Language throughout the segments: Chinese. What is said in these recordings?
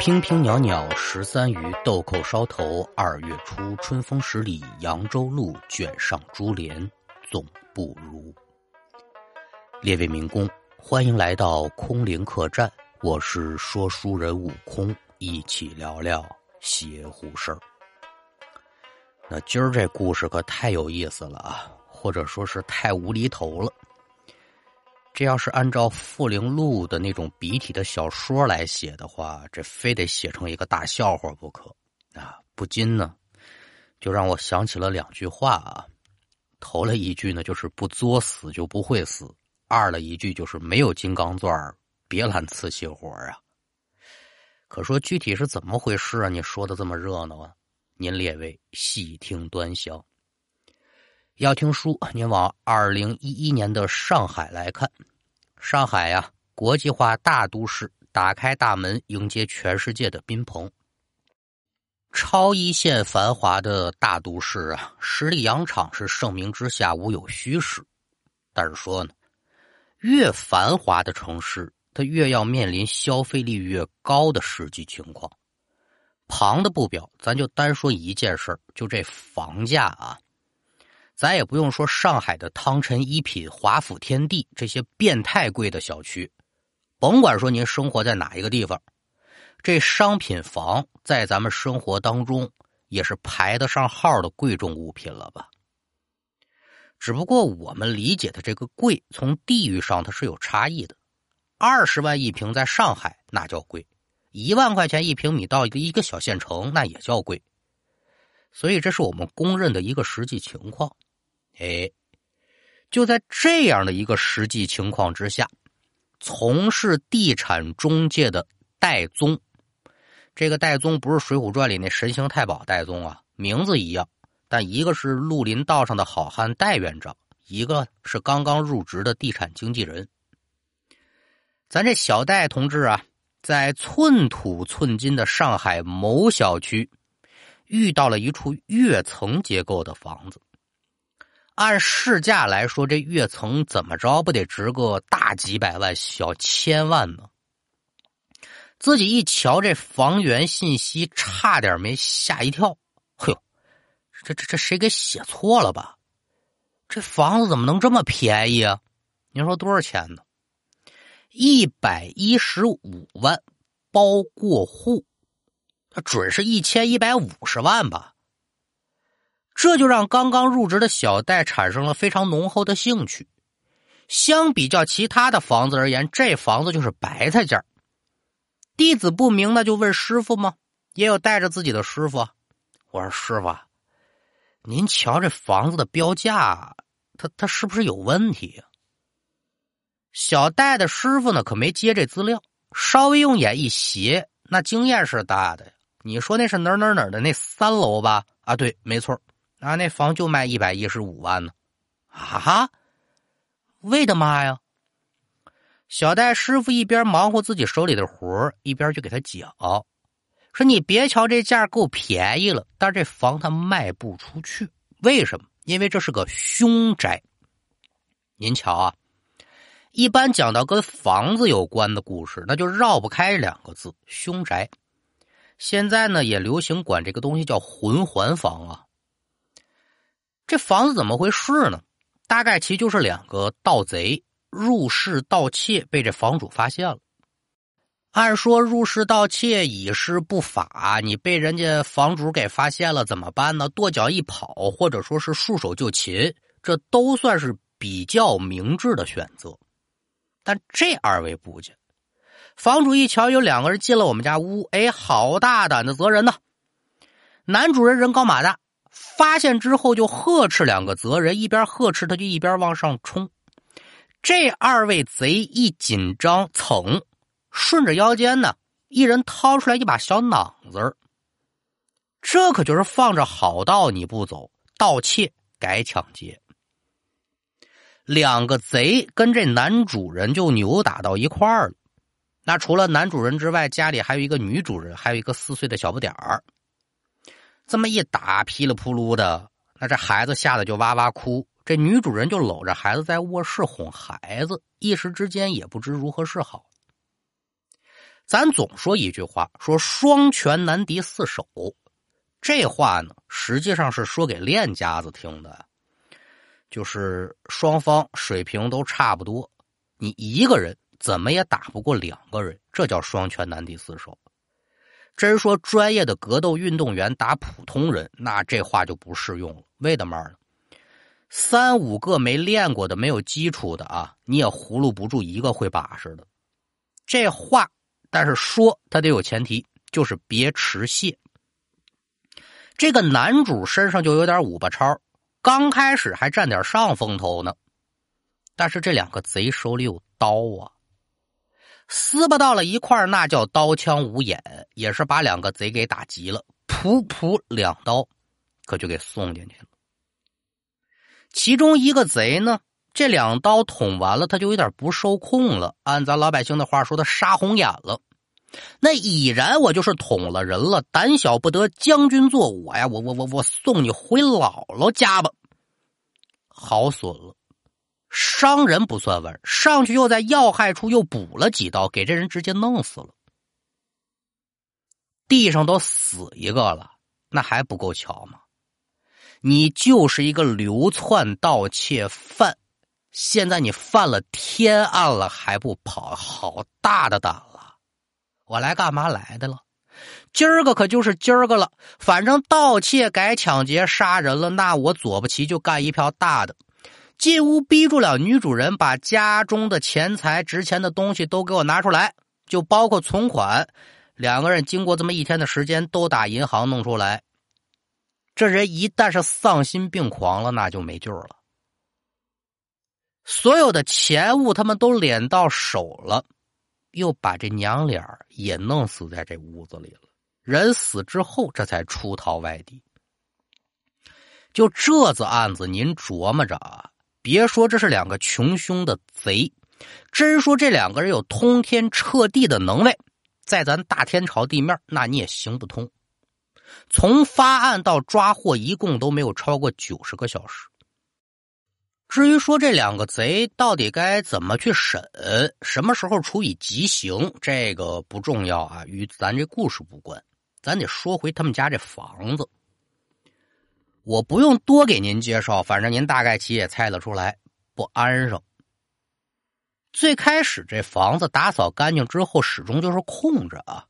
平平袅袅十三余，豆蔻梢头二月初。春风十里扬州路，卷上珠帘总不如。列位民工，欢迎来到空灵客栈，我是说书人悟空，一起聊聊邪乎事儿。那今儿这故事可太有意思了啊，或者说是太无厘头了。这要是按照傅灵路的那种笔体的小说来写的话，这非得写成一个大笑话不可啊！不禁呢，就让我想起了两句话啊。头了一句呢，就是不作死就不会死；二了一句就是没有金刚钻别揽瓷器活啊。可说具体是怎么回事啊？你说的这么热闹啊？您列位细听端详。要听书，您往二零一一年的上海来看。上海呀，国际化大都市，打开大门迎接全世界的宾朋。超一线繁华的大都市啊，十里洋场是盛名之下，无有虚实。但是说呢，越繁华的城市，它越要面临消费力越高的实际情况。旁的不表，咱就单说一件事就这房价啊。咱也不用说上海的汤臣一品、华府天地这些变态贵的小区，甭管说您生活在哪一个地方，这商品房在咱们生活当中也是排得上号的贵重物品了吧？只不过我们理解的这个贵，从地域上它是有差异的。二十万一平在上海那叫贵，一万块钱一平米到一个一个小县城那也叫贵。所以这是我们公认的一个实际情况。哎，就在这样的一个实际情况之下，从事地产中介的戴宗，这个戴宗不是《水浒传》里那神行太保戴宗啊，名字一样，但一个是绿林道上的好汉戴院长，一个是刚刚入职的地产经纪人。咱这小戴同志啊，在寸土寸金的上海某小区，遇到了一处跃层结构的房子。按市价来说，这跃层怎么着不得值个大几百万、小千万吗？自己一瞧这房源信息，差点没吓一跳。嘿呦，这这这谁给写错了吧？这房子怎么能这么便宜啊？您说多少钱呢？一百一十五万，包过户，他准是一千一百五十万吧？这就让刚刚入职的小戴产生了非常浓厚的兴趣。相比较其他的房子而言，这房子就是白菜价。弟子不明，那就问师傅吗？也有带着自己的师傅。我说师傅，您瞧这房子的标价，他他是不是有问题呀？小戴的师傅呢，可没接这资料，稍微用眼一斜，那经验是大的。你说那是哪哪哪的那三楼吧？啊，对，没错。啊，那房就卖一百一十五万呢！啊，为的嘛呀？小戴师傅一边忙活自己手里的活一边就给他讲说：“你别瞧这价够便宜了，但是这房它卖不出去。为什么？因为这是个凶宅。您瞧啊，一般讲到跟房子有关的故事，那就绕不开两个字——凶宅。现在呢，也流行管这个东西叫魂环房啊。”这房子怎么回事呢？大概其就是两个盗贼入室盗窃，被这房主发现了。按说入室盗窃以示不法，你被人家房主给发现了怎么办呢？跺脚一跑，或者说是束手就擒，这都算是比较明智的选择。但这二位不见，房主一瞧有两个人进了我们家屋，哎，好大胆的责人呢！男主人人高马大。发现之后就呵斥两个贼人，一边呵斥他就一边往上冲。这二位贼一紧张，噌，顺着腰间呢，一人掏出来一把小锭子这可就是放着好道你不走，盗窃改抢劫。两个贼跟这男主人就扭打到一块儿了。那除了男主人之外，家里还有一个女主人，还有一个四岁的小不点儿。这么一打，噼里扑噜的，那这孩子吓得就哇哇哭。这女主人就搂着孩子在卧室哄孩子，一时之间也不知如何是好。咱总说一句话，说双拳难敌四手。这话呢，实际上是说给练家子听的，就是双方水平都差不多，你一个人怎么也打不过两个人，这叫双拳难敌四手。真说专业的格斗运动员打普通人，那这话就不适用了。为的嘛呢？三五个没练过的、没有基础的啊，你也葫芦不住一个会把式的。这话，但是说他得有前提，就是别持械。这个男主身上就有点五八超，刚开始还占点上风头呢。但是这两个贼手里有刀啊，撕巴到了一块那叫刀枪无眼，也是把两个贼给打急了，噗噗两刀，可就给送进去了。其中一个贼呢，这两刀捅完了，他就有点不受控了。按咱老百姓的话说，他杀红眼了。那已然我就是捅了人了，胆小不得将军做我呀！我我我我送你回姥姥家吧。好损了，伤人不算完，上去又在要害处又补了几刀，给这人直接弄死了。地上都死一个了，那还不够巧吗？你就是一个流窜盗窃犯，现在你犯了天案了还不跑，好大的胆了！我来干嘛来的了？今儿个可就是今儿个了。反正盗窃改抢劫杀人了，那我左不齐就干一票大的。进屋逼住了女主人，把家中的钱财、值钱的东西都给我拿出来，就包括存款。两个人经过这么一天的时间，都打银行弄出来。这人一旦是丧心病狂了，那就没救了。所有的钱物他们都敛到手了。又把这娘俩也弄死在这屋子里了。人死之后，这才出逃外地。就这子案子，您琢磨着啊！别说这是两个穷凶的贼，真说这两个人有通天彻地的能耐，在咱大天朝地面，那你也行不通。从发案到抓获，一共都没有超过九十个小时。至于说这两个贼到底该怎么去审，什么时候处以极刑，这个不重要啊，与咱这故事无关。咱得说回他们家这房子，我不用多给您介绍，反正您大概其也猜得出来，不安生。最开始这房子打扫干净之后，始终就是空着啊，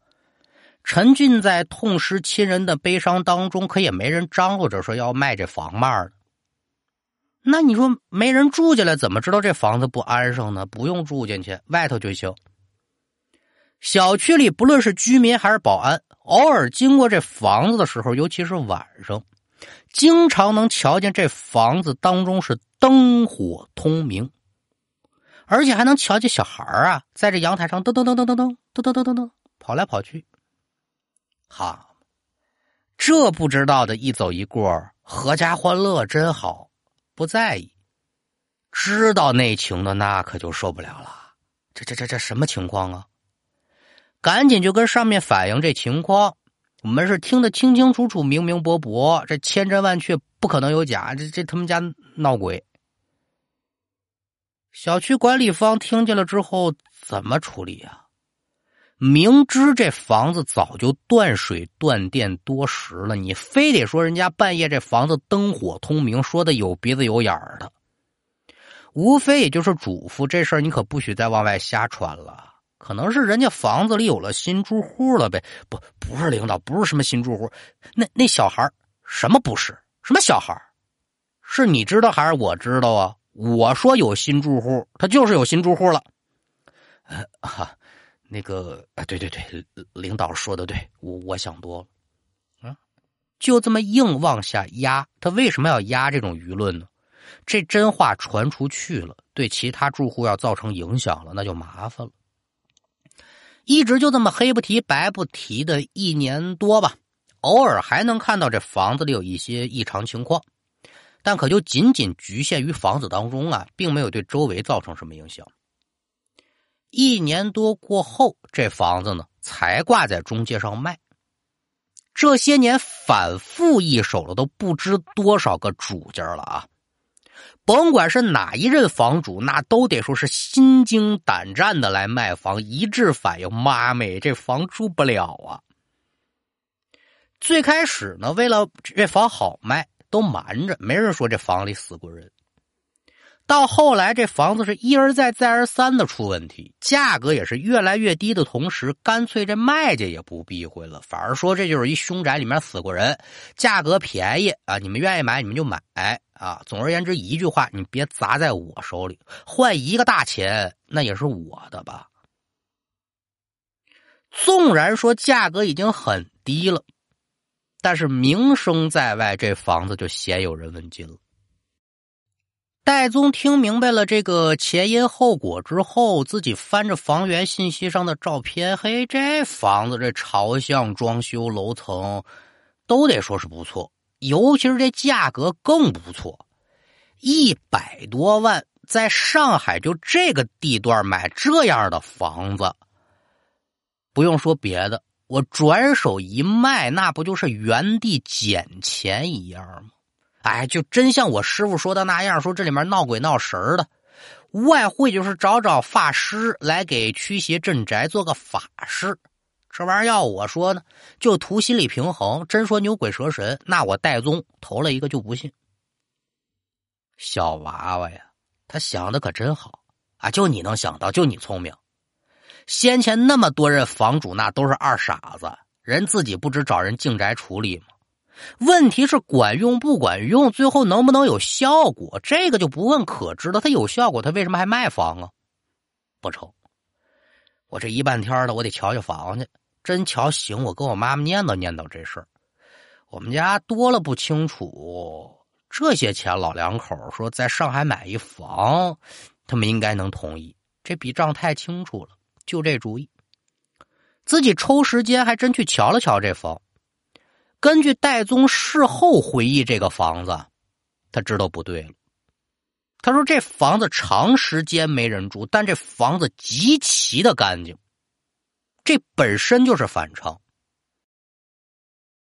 沉浸在痛失亲人的悲伤当中，可也没人张罗着说要卖这房卖的。那你说没人住进来，怎么知道这房子不安生呢？不用住进去，外头就行。小区里不论是居民还是保安，偶尔经过这房子的时候，尤其是晚上，经常能瞧见这房子当中是灯火通明，而且还能瞧见小孩啊，在这阳台上噔噔噔噔噔噔噔噔噔噔跑来跑去。哈，这不知道的一走一过，阖家欢乐真好。不在意，知道内情的那可就受不了了。这这这这什么情况啊？赶紧就跟上面反映这情况。我们是听得清清楚楚、明明白白，这千真万确，不可能有假。这这他们家闹鬼。小区管理方听见了之后怎么处理啊？明知这房子早就断水断电多时了，你非得说人家半夜这房子灯火通明，说的有鼻子有眼儿的，无非也就是嘱咐这事儿你可不许再往外瞎传了。可能是人家房子里有了新住户了呗？不，不是领导，不是什么新住户，那那小孩什么不是？什么小孩是你知道还是我知道啊？我说有新住户，他就是有新住户了。呃哈。那个啊，对对对，领导说的对，我我想多了，啊，就这么硬往下压，他为什么要压这种舆论呢？这真话传出去了，对其他住户要造成影响了，那就麻烦了。一直就这么黑不提白不提的一年多吧，偶尔还能看到这房子里有一些异常情况，但可就仅仅局限于房子当中啊，并没有对周围造成什么影响。一年多过后，这房子呢才挂在中介上卖。这些年反复一手了，都不知多少个主家了啊！甭管是哪一任房主，那都得说是心惊胆战的来卖房，一致反映妈咪这房住不了啊。最开始呢，为了这房好卖，都瞒着，没人说这房里死过人。到后来，这房子是一而再、再而三的出问题，价格也是越来越低的同时，干脆这卖家也不避讳了，反而说这就是一凶宅，里面死过人，价格便宜啊，你们愿意买你们就买啊。总而言之，一句话，你别砸在我手里，换一个大钱那也是我的吧。纵然说价格已经很低了，但是名声在外，这房子就鲜有人问津了。戴宗听明白了这个前因后果之后，自己翻着房源信息上的照片，嘿，这房子这朝向、装修、楼层，都得说是不错，尤其是这价格更不错，一百多万，在上海就这个地段买这样的房子，不用说别的，我转手一卖，那不就是原地捡钱一样吗？哎，就真像我师傅说的那样，说这里面闹鬼闹神的，外汇就是找找法师来给驱邪镇宅做个法事。这玩意儿要我说呢，就图心理平衡。真说牛鬼蛇神，那我戴宗投了一个就不信。小娃娃呀，他想的可真好啊！就你能想到，就你聪明。先前那么多任房主，那都是二傻子，人自己不知找人净宅处理吗？问题是管用不管用，最后能不能有效果？这个就不问可知了。他有效果，他为什么还卖房啊？不成，我这一半天的，我得瞧瞧房去。真瞧行，我跟我妈妈念叨念叨这事儿。我们家多了不清楚，这些钱老两口说在上海买一房，他们应该能同意。这笔账太清楚了，就这主意。自己抽时间还真去瞧了瞧这房。根据戴宗事后回忆，这个房子，他知道不对了。他说：“这房子长时间没人住，但这房子极其的干净，这本身就是反常。